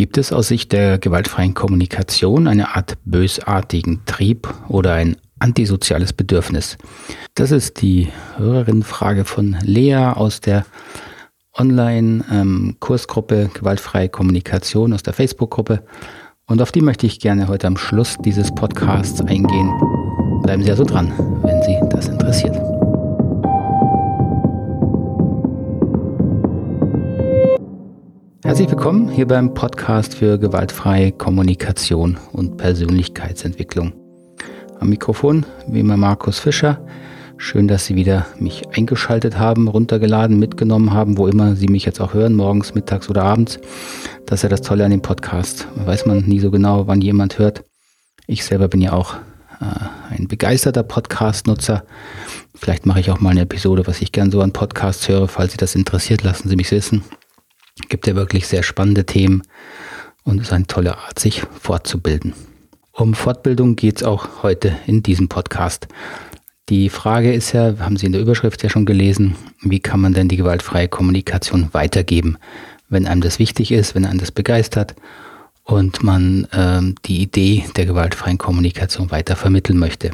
Gibt es aus Sicht der gewaltfreien Kommunikation eine Art bösartigen Trieb oder ein antisoziales Bedürfnis? Das ist die Hörerinnenfrage von Lea aus der Online-Kursgruppe ähm, Gewaltfreie Kommunikation aus der Facebook-Gruppe. Und auf die möchte ich gerne heute am Schluss dieses Podcasts eingehen. Bleiben Sie also dran, wenn Sie das interessiert. Herzlich willkommen hier beim Podcast für gewaltfreie Kommunikation und Persönlichkeitsentwicklung. Am Mikrofon wie immer Markus Fischer. Schön, dass Sie wieder mich eingeschaltet haben, runtergeladen, mitgenommen haben, wo immer Sie mich jetzt auch hören, morgens, mittags oder abends. Das ist ja das Tolle an dem Podcast. Weiß man nie so genau, wann jemand hört. Ich selber bin ja auch äh, ein begeisterter Podcast-Nutzer. Vielleicht mache ich auch mal eine Episode, was ich gern so an Podcasts höre. Falls Sie das interessiert, lassen Sie mich wissen. Gibt ja wirklich sehr spannende Themen und ist eine tolle Art, sich fortzubilden. Um Fortbildung geht es auch heute in diesem Podcast. Die Frage ist ja, haben Sie in der Überschrift ja schon gelesen, wie kann man denn die gewaltfreie Kommunikation weitergeben, wenn einem das wichtig ist, wenn einem das begeistert und man ähm, die Idee der gewaltfreien Kommunikation weiter vermitteln möchte.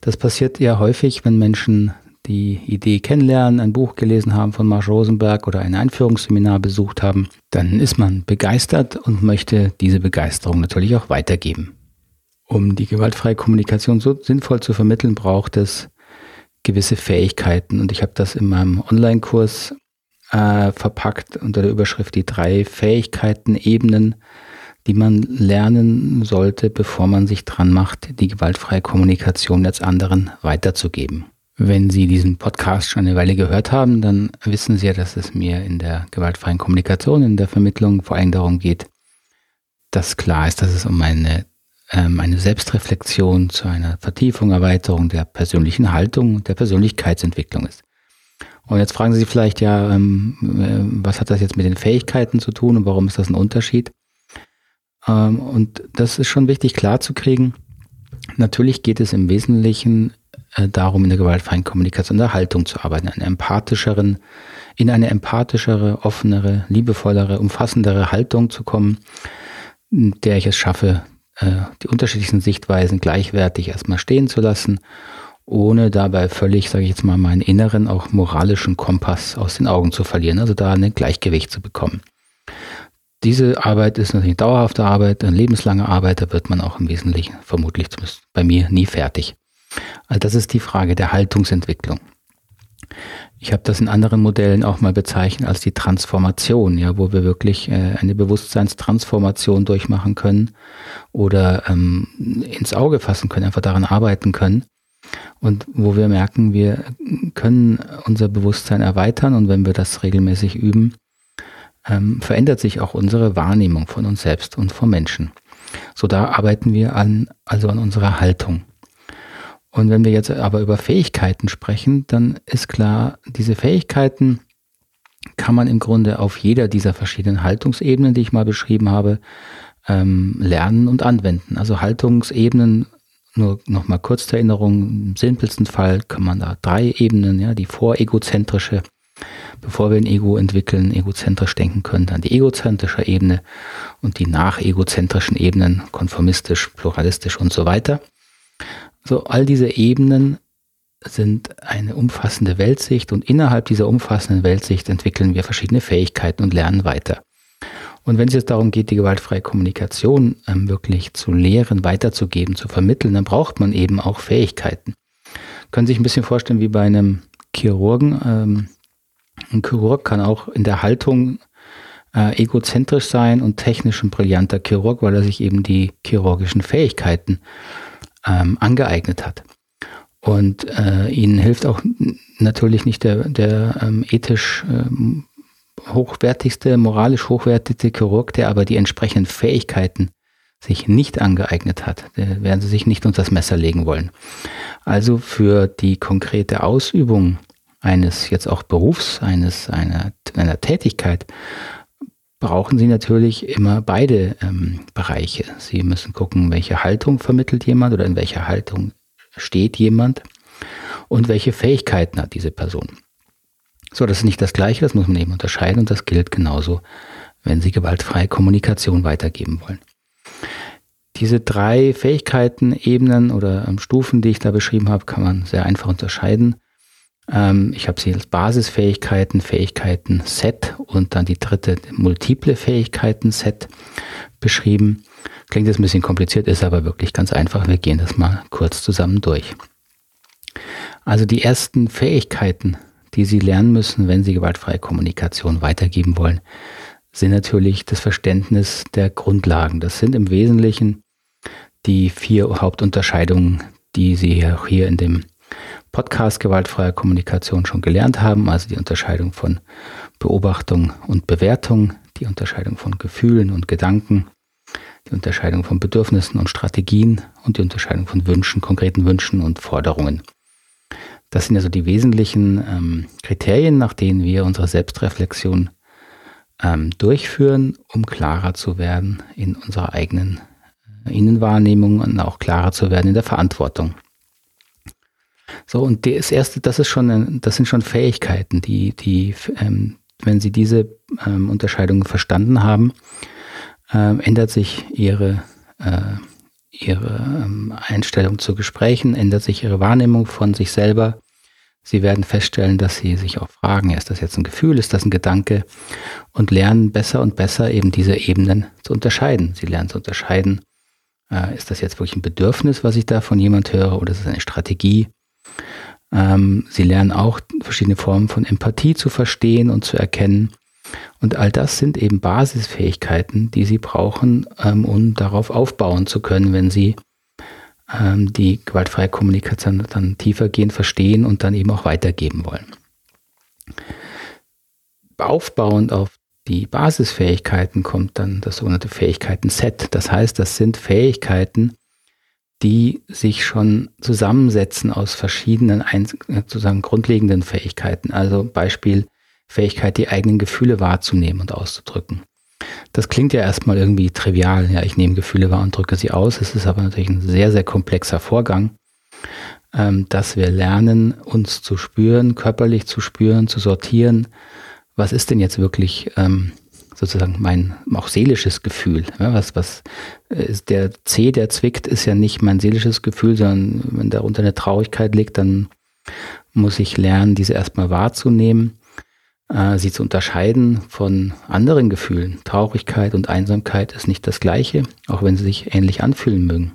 Das passiert ja häufig, wenn Menschen die Idee kennenlernen, ein Buch gelesen haben von Marsch Rosenberg oder ein Einführungsseminar besucht haben, dann ist man begeistert und möchte diese Begeisterung natürlich auch weitergeben. Um die gewaltfreie Kommunikation so sinnvoll zu vermitteln, braucht es gewisse Fähigkeiten. Und ich habe das in meinem Online-Kurs äh, verpackt unter der Überschrift die drei Fähigkeiten, Ebenen, die man lernen sollte, bevor man sich dran macht, die gewaltfreie Kommunikation jetzt anderen weiterzugeben. Wenn Sie diesen Podcast schon eine Weile gehört haben, dann wissen Sie ja, dass es mir in der gewaltfreien Kommunikation, in der Vermittlung vor allem darum geht, dass klar ist, dass es um eine, ähm, eine Selbstreflexion zu einer Vertiefung, Erweiterung der persönlichen Haltung und der Persönlichkeitsentwicklung ist. Und jetzt fragen Sie sich vielleicht ja, ähm, äh, was hat das jetzt mit den Fähigkeiten zu tun und warum ist das ein Unterschied? Ähm, und das ist schon wichtig klar zu kriegen. Natürlich geht es im Wesentlichen äh, darum, in der gewaltfreien Kommunikation der Haltung zu arbeiten, eine empathischeren, in eine empathischere, offenere, liebevollere, umfassendere Haltung zu kommen, in der ich es schaffe, äh, die unterschiedlichsten Sichtweisen gleichwertig erstmal stehen zu lassen, ohne dabei völlig, sage ich jetzt mal, meinen inneren, auch moralischen Kompass aus den Augen zu verlieren, also da ein Gleichgewicht zu bekommen. Diese Arbeit ist natürlich dauerhafte Arbeit, eine lebenslange Arbeit, da wird man auch im Wesentlichen vermutlich zumindest bei mir nie fertig. Also das ist die Frage der Haltungsentwicklung. Ich habe das in anderen Modellen auch mal bezeichnet als die Transformation, ja, wo wir wirklich äh, eine Bewusstseinstransformation durchmachen können oder ähm, ins Auge fassen können, einfach daran arbeiten können. Und wo wir merken, wir können unser Bewusstsein erweitern und wenn wir das regelmäßig üben, ähm, verändert sich auch unsere Wahrnehmung von uns selbst und vom Menschen. So da arbeiten wir an, also an unserer Haltung. Und wenn wir jetzt aber über Fähigkeiten sprechen, dann ist klar, diese Fähigkeiten kann man im Grunde auf jeder dieser verschiedenen Haltungsebenen, die ich mal beschrieben habe, ähm, lernen und anwenden. Also Haltungsebenen, nur nochmal kurz zur Erinnerung, im simpelsten Fall kann man da drei Ebenen, ja, die voregozentrische, bevor wir ein Ego entwickeln, egozentrisch denken können, dann die egozentrische Ebene und die nachegozentrischen Ebenen, konformistisch, pluralistisch und so weiter. So, all diese Ebenen sind eine umfassende Weltsicht und innerhalb dieser umfassenden Weltsicht entwickeln wir verschiedene Fähigkeiten und lernen weiter. Und wenn es jetzt darum geht, die gewaltfreie Kommunikation ähm, wirklich zu lehren, weiterzugeben, zu vermitteln, dann braucht man eben auch Fähigkeiten. Können Sie sich ein bisschen vorstellen wie bei einem Chirurgen. Ähm, ein Chirurg kann auch in der Haltung äh, egozentrisch sein und technisch ein brillanter Chirurg, weil er sich eben die chirurgischen Fähigkeiten ähm, angeeignet hat. Und äh, ihnen hilft auch natürlich nicht der, der ähm, ethisch ähm, hochwertigste, moralisch hochwertigste Chirurg, der aber die entsprechenden Fähigkeiten sich nicht angeeignet hat. Der werden sie sich nicht unter das Messer legen wollen. Also für die konkrete Ausübung eines jetzt auch Berufs, eines einer, einer Tätigkeit brauchen Sie natürlich immer beide ähm, Bereiche. Sie müssen gucken, welche Haltung vermittelt jemand oder in welcher Haltung steht jemand und welche Fähigkeiten hat diese Person. So, das ist nicht das Gleiche, das muss man eben unterscheiden und das gilt genauso, wenn Sie gewaltfreie Kommunikation weitergeben wollen. Diese drei Fähigkeiten, Ebenen oder ähm, Stufen, die ich da beschrieben habe, kann man sehr einfach unterscheiden. Ähm, ich habe sie als Basisfähigkeiten, Fähigkeiten Set und dann die dritte multiple Fähigkeiten Set beschrieben. Klingt jetzt ein bisschen kompliziert, ist aber wirklich ganz einfach. Wir gehen das mal kurz zusammen durch. Also die ersten Fähigkeiten, die Sie lernen müssen, wenn Sie gewaltfreie Kommunikation weitergeben wollen, sind natürlich das Verständnis der Grundlagen. Das sind im Wesentlichen die vier Hauptunterscheidungen, die Sie auch hier in dem Podcast Gewaltfreie Kommunikation schon gelernt haben. Also die Unterscheidung von Beobachtung und Bewertung, die Unterscheidung von Gefühlen und Gedanken, die Unterscheidung von Bedürfnissen und Strategien und die Unterscheidung von Wünschen, konkreten Wünschen und Forderungen. Das sind also die wesentlichen ähm, Kriterien, nach denen wir unsere Selbstreflexion ähm, durchführen, um klarer zu werden in unserer eigenen äh, Innenwahrnehmung und auch klarer zu werden in der Verantwortung. So, und das erste, das ist schon, das sind schon Fähigkeiten, die, die, ähm, wenn Sie diese ähm, Unterscheidungen verstanden haben, ähm, ändert sich Ihre, äh, Ihre ähm, Einstellung zu Gesprächen, ändert sich Ihre Wahrnehmung von sich selber. Sie werden feststellen, dass Sie sich auch fragen, ist das jetzt ein Gefühl, ist das ein Gedanke? Und lernen besser und besser eben diese Ebenen zu unterscheiden. Sie lernen zu unterscheiden, äh, ist das jetzt wirklich ein Bedürfnis, was ich da von jemand höre, oder ist es eine Strategie? Ähm, sie lernen auch verschiedene Formen von Empathie zu verstehen und zu erkennen. Und all das sind eben Basisfähigkeiten, die sie brauchen, ähm, um darauf aufbauen zu können, wenn sie ähm, die gewaltfreie Kommunikation dann tiefergehend verstehen und dann eben auch weitergeben wollen. Aufbauend auf die Basisfähigkeiten kommt dann das sogenannte Fähigkeiten-Set. Das heißt, das sind Fähigkeiten, die sich schon zusammensetzen aus verschiedenen sozusagen grundlegenden Fähigkeiten. Also Beispiel Fähigkeit, die eigenen Gefühle wahrzunehmen und auszudrücken. Das klingt ja erstmal irgendwie trivial. Ja, ich nehme Gefühle wahr und drücke sie aus. Es ist aber natürlich ein sehr, sehr komplexer Vorgang, ähm, dass wir lernen, uns zu spüren, körperlich zu spüren, zu sortieren. Was ist denn jetzt wirklich ähm, sozusagen mein auch seelisches Gefühl. Ja, was, was ist der C, der zwickt, ist ja nicht mein seelisches Gefühl, sondern wenn darunter eine Traurigkeit liegt, dann muss ich lernen, diese erstmal wahrzunehmen, äh, sie zu unterscheiden von anderen Gefühlen. Traurigkeit und Einsamkeit ist nicht das gleiche, auch wenn sie sich ähnlich anfühlen mögen.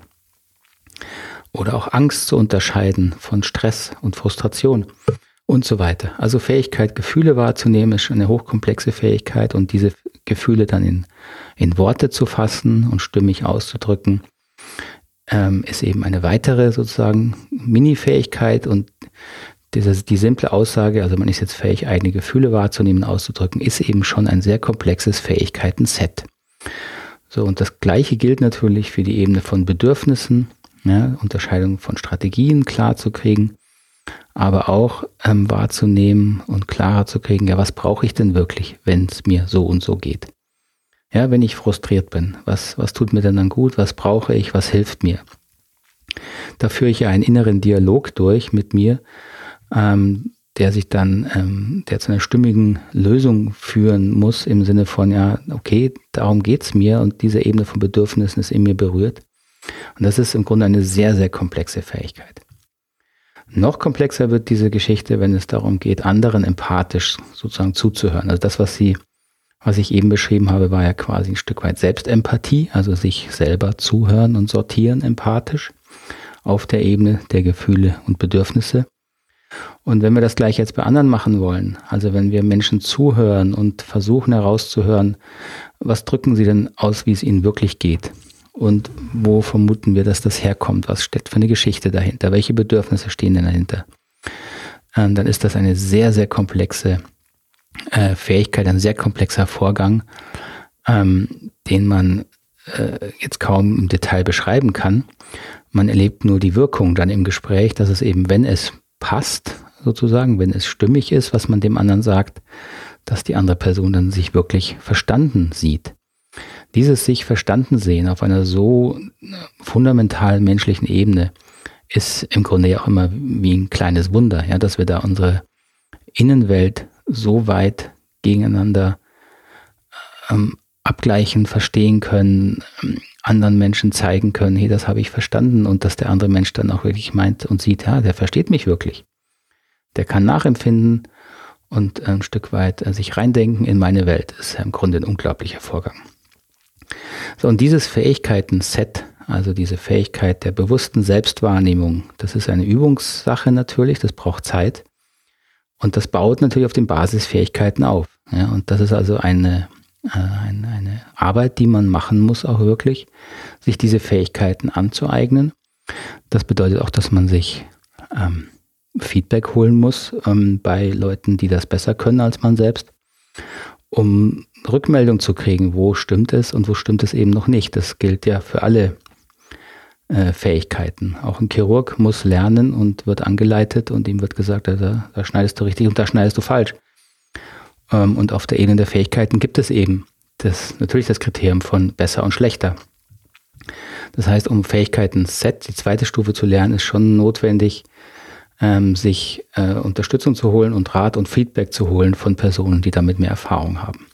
Oder auch Angst zu unterscheiden von Stress und Frustration und so weiter. Also Fähigkeit, Gefühle wahrzunehmen, ist eine hochkomplexe Fähigkeit und diese Gefühle dann in, in Worte zu fassen und stimmig auszudrücken, ähm, ist eben eine weitere sozusagen Mini-Fähigkeit und diese, die simple Aussage, also man ist jetzt fähig, eigene Gefühle wahrzunehmen, auszudrücken, ist eben schon ein sehr komplexes Fähigkeiten-Set. So, und das Gleiche gilt natürlich für die Ebene von Bedürfnissen, ja, Unterscheidung von Strategien klar zu kriegen, aber auch ähm, wahrzunehmen und klarer zu kriegen, ja, was brauche ich denn wirklich, wenn es mir so und so geht? Ja, wenn ich frustriert bin, was, was tut mir denn dann gut, was brauche ich, was hilft mir? Da führe ich ja einen inneren Dialog durch mit mir, ähm, der sich dann, ähm, der zu einer stimmigen Lösung führen muss, im Sinne von, ja, okay, darum geht's mir und diese Ebene von Bedürfnissen ist in mir berührt. Und das ist im Grunde eine sehr, sehr komplexe Fähigkeit. Noch komplexer wird diese Geschichte, wenn es darum geht, anderen empathisch sozusagen zuzuhören. Also das, was Sie, was ich eben beschrieben habe, war ja quasi ein Stück weit Selbstempathie, also sich selber zuhören und sortieren empathisch auf der Ebene der Gefühle und Bedürfnisse. Und wenn wir das gleich jetzt bei anderen machen wollen, also wenn wir Menschen zuhören und versuchen herauszuhören, was drücken sie denn aus, wie es ihnen wirklich geht? Und wo vermuten wir, dass das herkommt? Was steckt für eine Geschichte dahinter? Welche Bedürfnisse stehen denn dahinter? Und dann ist das eine sehr, sehr komplexe äh, Fähigkeit, ein sehr komplexer Vorgang, ähm, den man äh, jetzt kaum im Detail beschreiben kann. Man erlebt nur die Wirkung dann im Gespräch, dass es eben, wenn es passt, sozusagen, wenn es stimmig ist, was man dem anderen sagt, dass die andere Person dann sich wirklich verstanden sieht. Dieses sich verstanden sehen auf einer so fundamentalen menschlichen Ebene ist im Grunde ja auch immer wie ein kleines Wunder, ja, dass wir da unsere Innenwelt so weit gegeneinander ähm, abgleichen, verstehen können, ähm, anderen Menschen zeigen können, hey, das habe ich verstanden und dass der andere Mensch dann auch wirklich meint und sieht, ja, der versteht mich wirklich. Der kann nachempfinden und ein Stück weit äh, sich reindenken in meine Welt. Ist ja im Grunde ein unglaublicher Vorgang. So, und dieses Fähigkeiten-Set, also diese Fähigkeit der bewussten Selbstwahrnehmung, das ist eine Übungssache natürlich, das braucht Zeit. Und das baut natürlich auf den Basisfähigkeiten auf. Ja, und das ist also eine, äh, eine, eine Arbeit, die man machen muss, auch wirklich, sich diese Fähigkeiten anzueignen. Das bedeutet auch, dass man sich ähm, Feedback holen muss ähm, bei Leuten, die das besser können als man selbst, um Rückmeldung zu kriegen, wo stimmt es und wo stimmt es eben noch nicht. Das gilt ja für alle äh, Fähigkeiten. Auch ein Chirurg muss lernen und wird angeleitet und ihm wird gesagt, da, da schneidest du richtig und da schneidest du falsch. Ähm, und auf der Ebene der Fähigkeiten gibt es eben das, natürlich das Kriterium von besser und schlechter. Das heißt, um Fähigkeiten Set, die zweite Stufe zu lernen, ist schon notwendig, ähm, sich äh, Unterstützung zu holen und Rat und Feedback zu holen von Personen, die damit mehr Erfahrung haben.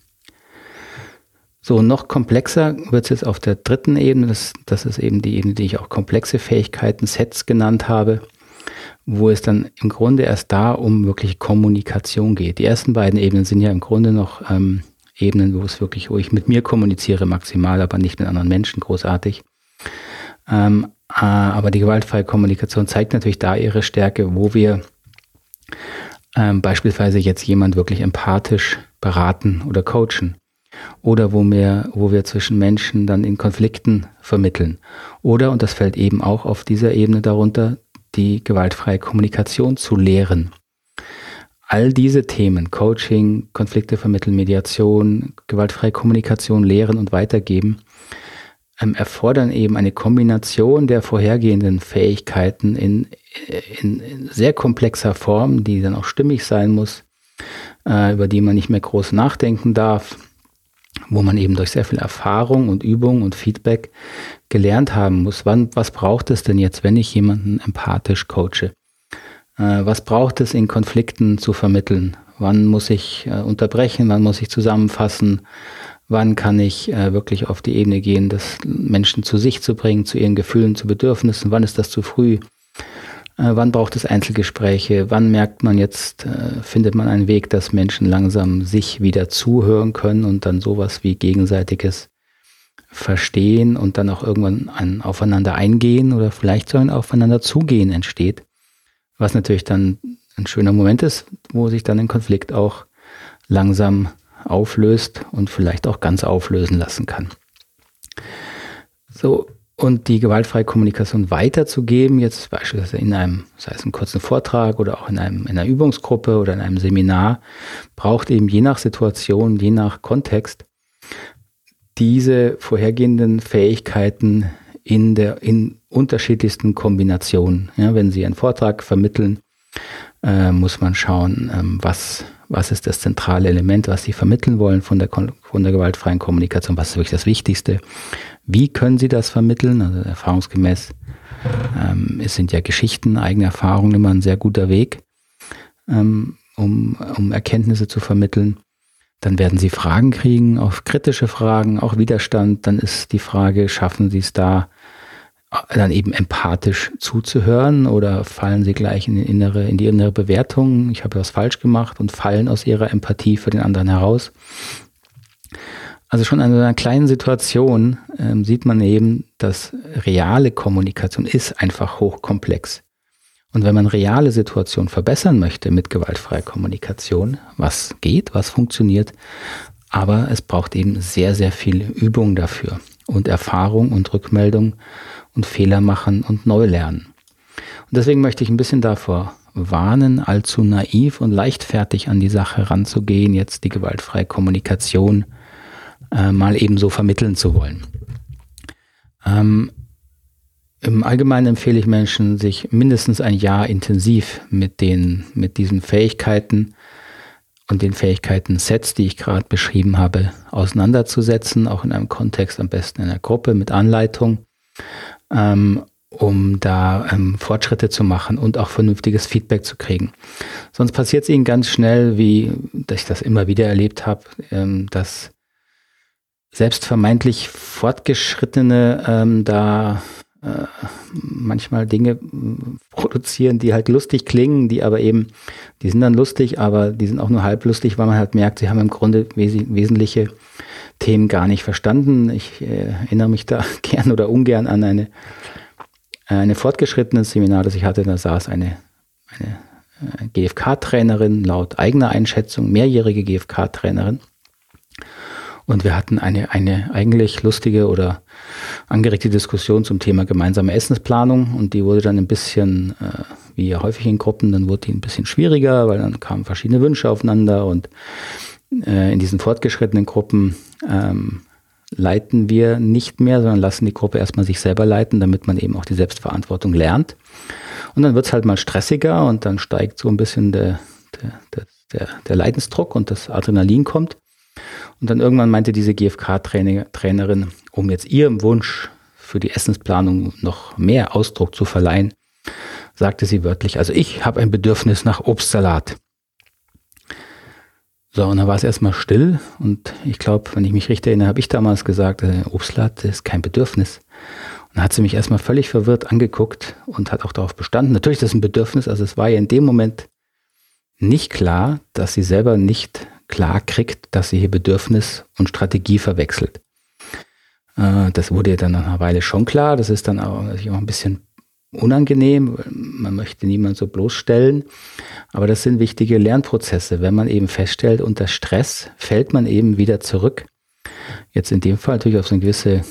So, noch komplexer wird es jetzt auf der dritten Ebene, das, das ist eben die Ebene, die ich auch komplexe Fähigkeiten, Sets genannt habe, wo es dann im Grunde erst da um wirklich Kommunikation geht. Die ersten beiden Ebenen sind ja im Grunde noch ähm, Ebenen, wo es wirklich, wo ich mit mir kommuniziere maximal, aber nicht mit anderen Menschen großartig. Ähm, äh, aber die gewaltfreie Kommunikation zeigt natürlich da ihre Stärke, wo wir ähm, beispielsweise jetzt jemand wirklich empathisch beraten oder coachen. Oder wo wir, wo wir zwischen Menschen dann in Konflikten vermitteln. Oder, und das fällt eben auch auf dieser Ebene darunter, die gewaltfreie Kommunikation zu lehren. All diese Themen, Coaching, Konflikte vermitteln, Mediation, gewaltfreie Kommunikation, lehren und weitergeben, ähm, erfordern eben eine Kombination der vorhergehenden Fähigkeiten in, in, in, sehr komplexer Form, die dann auch stimmig sein muss, äh, über die man nicht mehr groß nachdenken darf, wo man eben durch sehr viel Erfahrung und Übung und Feedback gelernt haben muss, wann, was braucht es denn jetzt, wenn ich jemanden empathisch coache? Äh, was braucht es in Konflikten zu vermitteln? Wann muss ich äh, unterbrechen? Wann muss ich zusammenfassen? Wann kann ich äh, wirklich auf die Ebene gehen, das Menschen zu sich zu bringen, zu ihren Gefühlen, zu Bedürfnissen? Wann ist das zu früh? Äh, wann braucht es Einzelgespräche? Wann merkt man jetzt, äh, findet man einen Weg, dass Menschen langsam sich wieder zuhören können und dann sowas wie gegenseitiges Verstehen und dann auch irgendwann ein Aufeinander eingehen oder vielleicht so ein Aufeinander zugehen entsteht? Was natürlich dann ein schöner Moment ist, wo sich dann ein Konflikt auch langsam auflöst und vielleicht auch ganz auflösen lassen kann. So, und die gewaltfreie Kommunikation weiterzugeben, jetzt beispielsweise in einem, sei es einem kurzen Vortrag oder auch in, einem, in einer Übungsgruppe oder in einem Seminar, braucht eben je nach Situation, je nach Kontext diese vorhergehenden Fähigkeiten in der in unterschiedlichsten Kombinationen. Ja, wenn Sie einen Vortrag vermitteln, äh, muss man schauen, ähm, was was ist das zentrale Element, was Sie vermitteln wollen von der, von der gewaltfreien Kommunikation, was ist wirklich das Wichtigste, wie können Sie das vermitteln, also erfahrungsgemäß, ähm, es sind ja Geschichten, eigene Erfahrungen immer ein sehr guter Weg, ähm, um, um Erkenntnisse zu vermitteln. Dann werden Sie Fragen kriegen, auch kritische Fragen, auch Widerstand. Dann ist die Frage, schaffen Sie es da, dann eben empathisch zuzuhören oder fallen sie gleich in die innere, in die innere Bewertung, ich habe was falsch gemacht und fallen aus ihrer Empathie für den anderen heraus. Also schon in einer kleinen Situation ähm, sieht man eben, dass reale Kommunikation ist einfach hochkomplex. Und wenn man reale Situationen verbessern möchte mit gewaltfreier Kommunikation, was geht, was funktioniert, aber es braucht eben sehr, sehr viel Übung dafür und Erfahrung und Rückmeldung und Fehler machen und neu lernen. Und deswegen möchte ich ein bisschen davor warnen, allzu naiv und leichtfertig an die Sache ranzugehen, jetzt die gewaltfreie Kommunikation äh, mal eben so vermitteln zu wollen. Ähm, Im Allgemeinen empfehle ich Menschen, sich mindestens ein Jahr intensiv mit den, mit diesen Fähigkeiten und den Fähigkeiten-Sets, die ich gerade beschrieben habe, auseinanderzusetzen, auch in einem Kontext, am besten in einer Gruppe mit Anleitung, ähm, um da ähm, Fortschritte zu machen und auch vernünftiges Feedback zu kriegen. Sonst passiert es ihnen ganz schnell, wie ich das immer wieder erlebt habe, ähm, dass selbst vermeintlich Fortgeschrittene ähm, da äh, manchmal Dinge produzieren, die halt lustig klingen, die aber eben, die sind dann lustig, aber die sind auch nur halb lustig, weil man halt merkt, sie haben im Grunde wes wesentliche Themen gar nicht verstanden. Ich äh, erinnere mich da gern oder ungern an eine, eine fortgeschrittene Seminar, das ich hatte. Da saß eine, eine äh, GFK-Trainerin, laut eigener Einschätzung, mehrjährige GFK-Trainerin. Und wir hatten eine, eine eigentlich lustige oder angeregte Diskussion zum Thema gemeinsame Essensplanung. Und die wurde dann ein bisschen, äh, wie häufig in Gruppen, dann wurde die ein bisschen schwieriger, weil dann kamen verschiedene Wünsche aufeinander. Und äh, in diesen fortgeschrittenen Gruppen ähm, leiten wir nicht mehr, sondern lassen die Gruppe erstmal sich selber leiten, damit man eben auch die Selbstverantwortung lernt. Und dann wird es halt mal stressiger und dann steigt so ein bisschen der, der, der, der Leidensdruck und das Adrenalin kommt. Und dann irgendwann meinte diese GfK-Trainerin, um jetzt ihrem Wunsch für die Essensplanung noch mehr Ausdruck zu verleihen, sagte sie wörtlich, also ich habe ein Bedürfnis nach Obstsalat. So, und dann war es erstmal still und ich glaube, wenn ich mich richtig erinnere, habe ich damals gesagt, äh, Obstsalat ist kein Bedürfnis. Dann hat sie mich erstmal völlig verwirrt angeguckt und hat auch darauf bestanden. Natürlich ist das ein Bedürfnis, also es war ihr in dem Moment nicht klar, dass sie selber nicht klar kriegt, dass sie hier Bedürfnis und Strategie verwechselt. Äh, das wurde ihr dann nach einer Weile schon klar. Das ist dann auch, auch ein bisschen unangenehm. Man möchte niemand so bloßstellen. Aber das sind wichtige Lernprozesse. Wenn man eben feststellt, unter Stress fällt man eben wieder zurück Jetzt in dem Fall natürlich auf so eine gewisse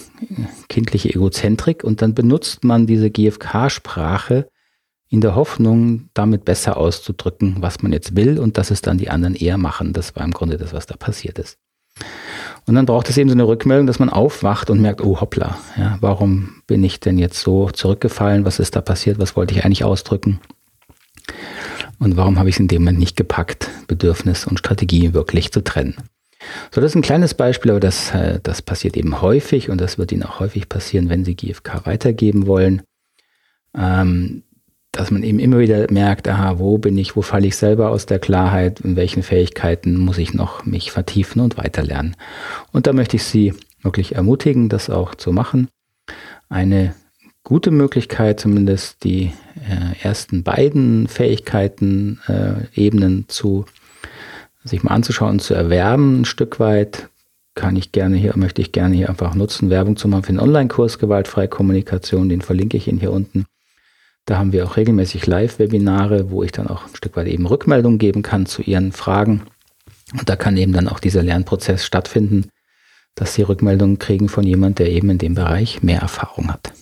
kindliche Egozentrik und dann benutzt man diese GFK-Sprache in der Hoffnung, damit besser auszudrücken, was man jetzt will und dass es dann die anderen eher machen. Das war im Grunde das, was da passiert ist. Und dann braucht es eben so eine Rückmeldung, dass man aufwacht und merkt, oh hoppla, ja, warum bin ich denn jetzt so zurückgefallen? Was ist da passiert? Was wollte ich eigentlich ausdrücken? Und warum habe ich es in dem Moment nicht gepackt, Bedürfnis und Strategie wirklich zu trennen? So, das ist ein kleines Beispiel, aber das, äh, das passiert eben häufig und das wird Ihnen auch häufig passieren, wenn Sie GFK weitergeben wollen. Ähm, dass man eben immer wieder merkt, aha, wo bin ich, wo falle ich selber aus der Klarheit, in welchen Fähigkeiten muss ich noch mich vertiefen und weiterlernen. Und da möchte ich Sie wirklich ermutigen, das auch zu machen. Eine gute Möglichkeit, zumindest die äh, ersten beiden Fähigkeiten, äh, Ebenen zu sich mal anzuschauen und zu erwerben, ein Stück weit, kann ich gerne hier, möchte ich gerne hier einfach nutzen, Werbung zu machen für den Online-Kurs Gewaltfreie Kommunikation, den verlinke ich Ihnen hier unten. Da haben wir auch regelmäßig Live-Webinare, wo ich dann auch ein Stück weit eben Rückmeldung geben kann zu Ihren Fragen. Und da kann eben dann auch dieser Lernprozess stattfinden, dass Sie Rückmeldungen kriegen von jemand, der eben in dem Bereich mehr Erfahrung hat.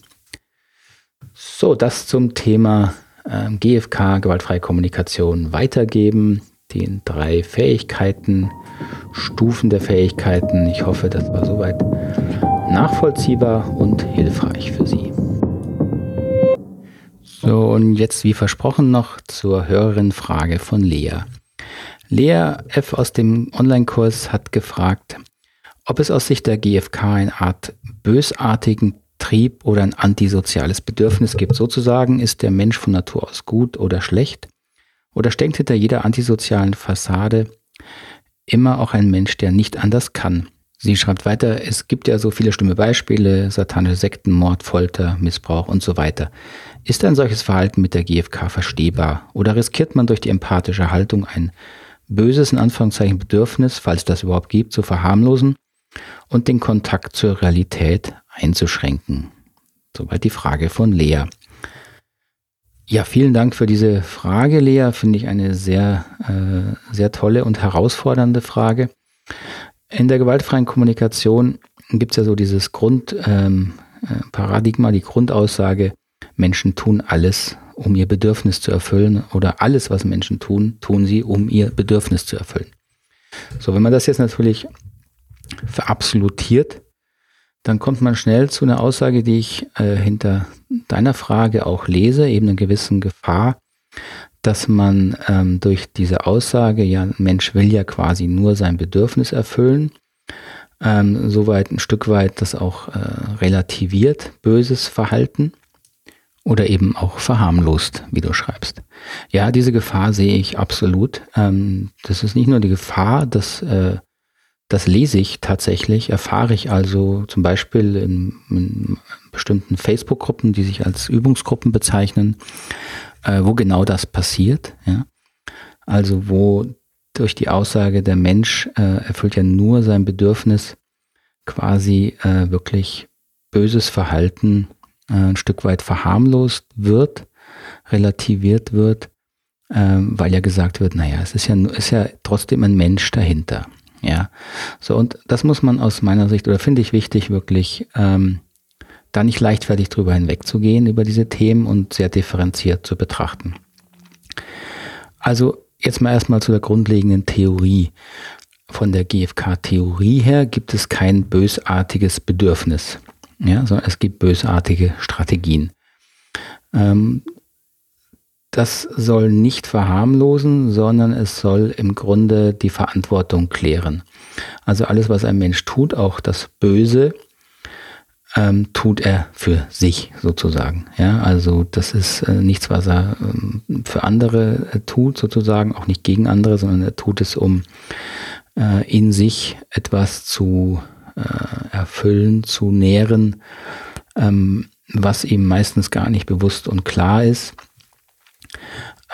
So, das zum Thema äh, GFK, gewaltfreie Kommunikation weitergeben den drei Fähigkeiten, Stufen der Fähigkeiten. Ich hoffe, das war soweit nachvollziehbar und hilfreich für Sie. So, und jetzt wie versprochen noch zur höheren Frage von Lea. Lea F. aus dem Online-Kurs hat gefragt, ob es aus Sicht der GfK eine Art bösartigen Trieb oder ein antisoziales Bedürfnis gibt. Sozusagen ist der Mensch von Natur aus gut oder schlecht oder steckt hinter jeder antisozialen Fassade immer auch ein Mensch, der nicht anders kann? Sie schreibt weiter, es gibt ja so viele schlimme Beispiele, satanische Sekten, Mord, Folter, Missbrauch und so weiter. Ist ein solches Verhalten mit der GfK verstehbar oder riskiert man durch die empathische Haltung ein böses, in Anführungszeichen, Bedürfnis, falls das überhaupt gibt, zu verharmlosen und den Kontakt zur Realität einzuschränken? Soweit die Frage von Lea. Ja, vielen Dank für diese Frage, Lea. Finde ich eine sehr, äh, sehr tolle und herausfordernde Frage. In der gewaltfreien Kommunikation gibt es ja so dieses Grundparadigma, ähm, äh, die Grundaussage, Menschen tun alles, um ihr Bedürfnis zu erfüllen oder alles, was Menschen tun, tun sie, um ihr Bedürfnis zu erfüllen. So, wenn man das jetzt natürlich verabsolutiert, dann kommt man schnell zu einer Aussage, die ich äh, hinter deiner Frage auch lese, eben eine gewissen Gefahr, dass man ähm, durch diese Aussage, ja, ein Mensch will ja quasi nur sein Bedürfnis erfüllen, ähm, soweit ein Stück weit das auch äh, relativiert, böses Verhalten oder eben auch verharmlost, wie du schreibst. Ja, diese Gefahr sehe ich absolut. Ähm, das ist nicht nur die Gefahr, dass äh, das lese ich tatsächlich, erfahre ich also zum Beispiel in, in bestimmten Facebook-Gruppen, die sich als Übungsgruppen bezeichnen, äh, wo genau das passiert. Ja? Also wo durch die Aussage, der Mensch äh, erfüllt ja nur sein Bedürfnis, quasi äh, wirklich böses Verhalten ein Stück weit verharmlost wird, relativiert wird, äh, weil ja gesagt wird, naja, es ist ja, ist ja trotzdem ein Mensch dahinter. Ja, so und das muss man aus meiner Sicht oder finde ich wichtig, wirklich ähm, da nicht leichtfertig drüber hinwegzugehen über diese Themen und sehr differenziert zu betrachten. Also jetzt mal erstmal zu der grundlegenden Theorie. Von der GfK-Theorie her gibt es kein bösartiges Bedürfnis, ja, sondern es gibt bösartige Strategien. Ähm, das soll nicht verharmlosen, sondern es soll im Grunde die Verantwortung klären. Also alles, was ein Mensch tut, auch das Böse, ähm, tut er für sich sozusagen. Ja, also das ist äh, nichts, was er ähm, für andere äh, tut sozusagen, auch nicht gegen andere, sondern er tut es, um äh, in sich etwas zu äh, erfüllen, zu nähren, ähm, was ihm meistens gar nicht bewusst und klar ist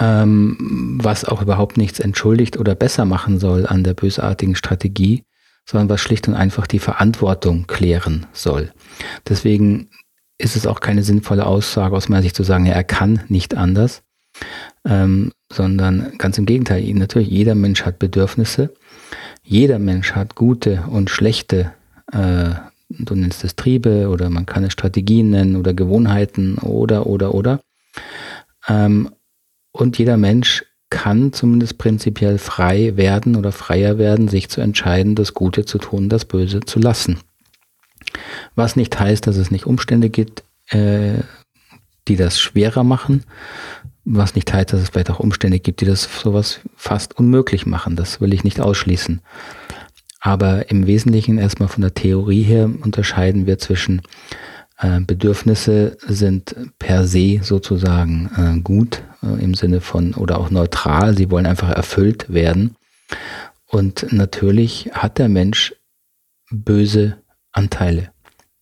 ähm, was auch überhaupt nichts entschuldigt oder besser machen soll an der bösartigen Strategie, sondern was schlicht und einfach die Verantwortung klären soll. Deswegen ist es auch keine sinnvolle Aussage aus meiner Sicht zu sagen, ja, er kann nicht anders, ähm, sondern ganz im Gegenteil, natürlich jeder Mensch hat Bedürfnisse, jeder Mensch hat gute und schlechte, äh, du nennst es Triebe oder man kann es Strategien nennen oder Gewohnheiten oder, oder, oder. Ähm, und jeder Mensch kann zumindest prinzipiell frei werden oder freier werden, sich zu entscheiden, das Gute zu tun, das Böse zu lassen. Was nicht heißt, dass es nicht Umstände gibt, äh, die das schwerer machen. Was nicht heißt, dass es vielleicht auch Umstände gibt, die das sowas fast unmöglich machen. Das will ich nicht ausschließen. Aber im Wesentlichen erstmal von der Theorie her unterscheiden wir zwischen äh, Bedürfnisse sind per se sozusagen äh, gut äh, im Sinne von oder auch neutral. Sie wollen einfach erfüllt werden. Und natürlich hat der Mensch böse Anteile.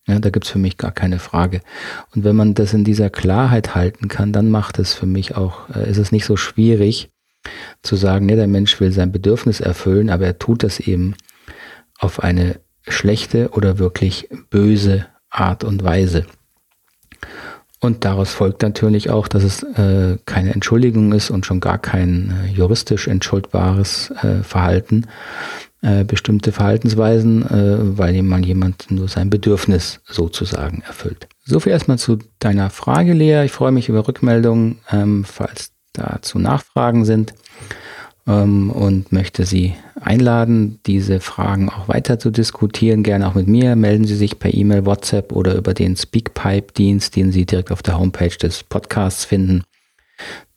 Ja, da gibt's für mich gar keine Frage. Und wenn man das in dieser Klarheit halten kann, dann macht es für mich auch, äh, ist es nicht so schwierig zu sagen, ne, der Mensch will sein Bedürfnis erfüllen, aber er tut das eben auf eine schlechte oder wirklich böse Art und Weise. Und daraus folgt natürlich auch, dass es äh, keine Entschuldigung ist und schon gar kein äh, juristisch entschuldbares äh, Verhalten, äh, bestimmte Verhaltensweisen, äh, weil man jemand nur sein Bedürfnis sozusagen erfüllt. So viel erstmal zu deiner Frage, Lea. Ich freue mich über Rückmeldungen, ähm, falls dazu Nachfragen sind ähm, und möchte Sie einladen, diese Fragen auch weiter zu diskutieren. Gerne auch mit mir. Melden Sie sich per E-Mail, WhatsApp oder über den Speakpipe-Dienst, den Sie direkt auf der Homepage des Podcasts finden.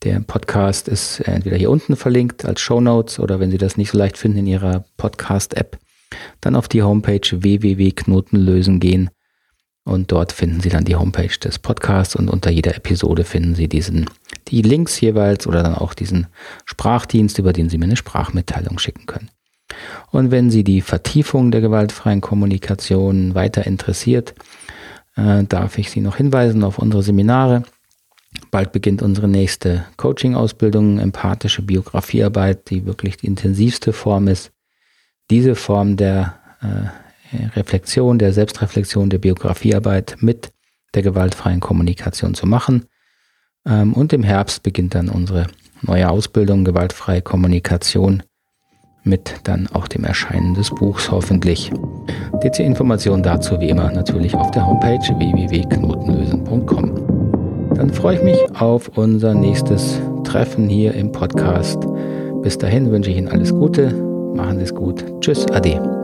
Der Podcast ist entweder hier unten verlinkt als Show Notes oder wenn Sie das nicht so leicht finden in Ihrer Podcast-App, dann auf die Homepage www.knotenlösen gehen und dort finden Sie dann die Homepage des Podcasts und unter jeder Episode finden Sie diesen, die Links jeweils oder dann auch diesen Sprachdienst, über den Sie mir eine Sprachmitteilung schicken können. Und wenn Sie die Vertiefung der gewaltfreien Kommunikation weiter interessiert, äh, darf ich Sie noch hinweisen auf unsere Seminare. Bald beginnt unsere nächste Coaching-Ausbildung, empathische Biografiearbeit, die wirklich die intensivste Form ist. Diese Form der äh, Reflexion, der Selbstreflexion, der Biografiearbeit mit der gewaltfreien Kommunikation zu machen. Ähm, und im Herbst beginnt dann unsere neue Ausbildung gewaltfreie Kommunikation mit dann auch dem Erscheinen des Buchs hoffentlich. Die Informationen dazu wie immer natürlich auf der Homepage www.knotenlösen.com. Dann freue ich mich auf unser nächstes Treffen hier im Podcast. Bis dahin wünsche ich Ihnen alles Gute, machen Sie es gut. Tschüss, Ade.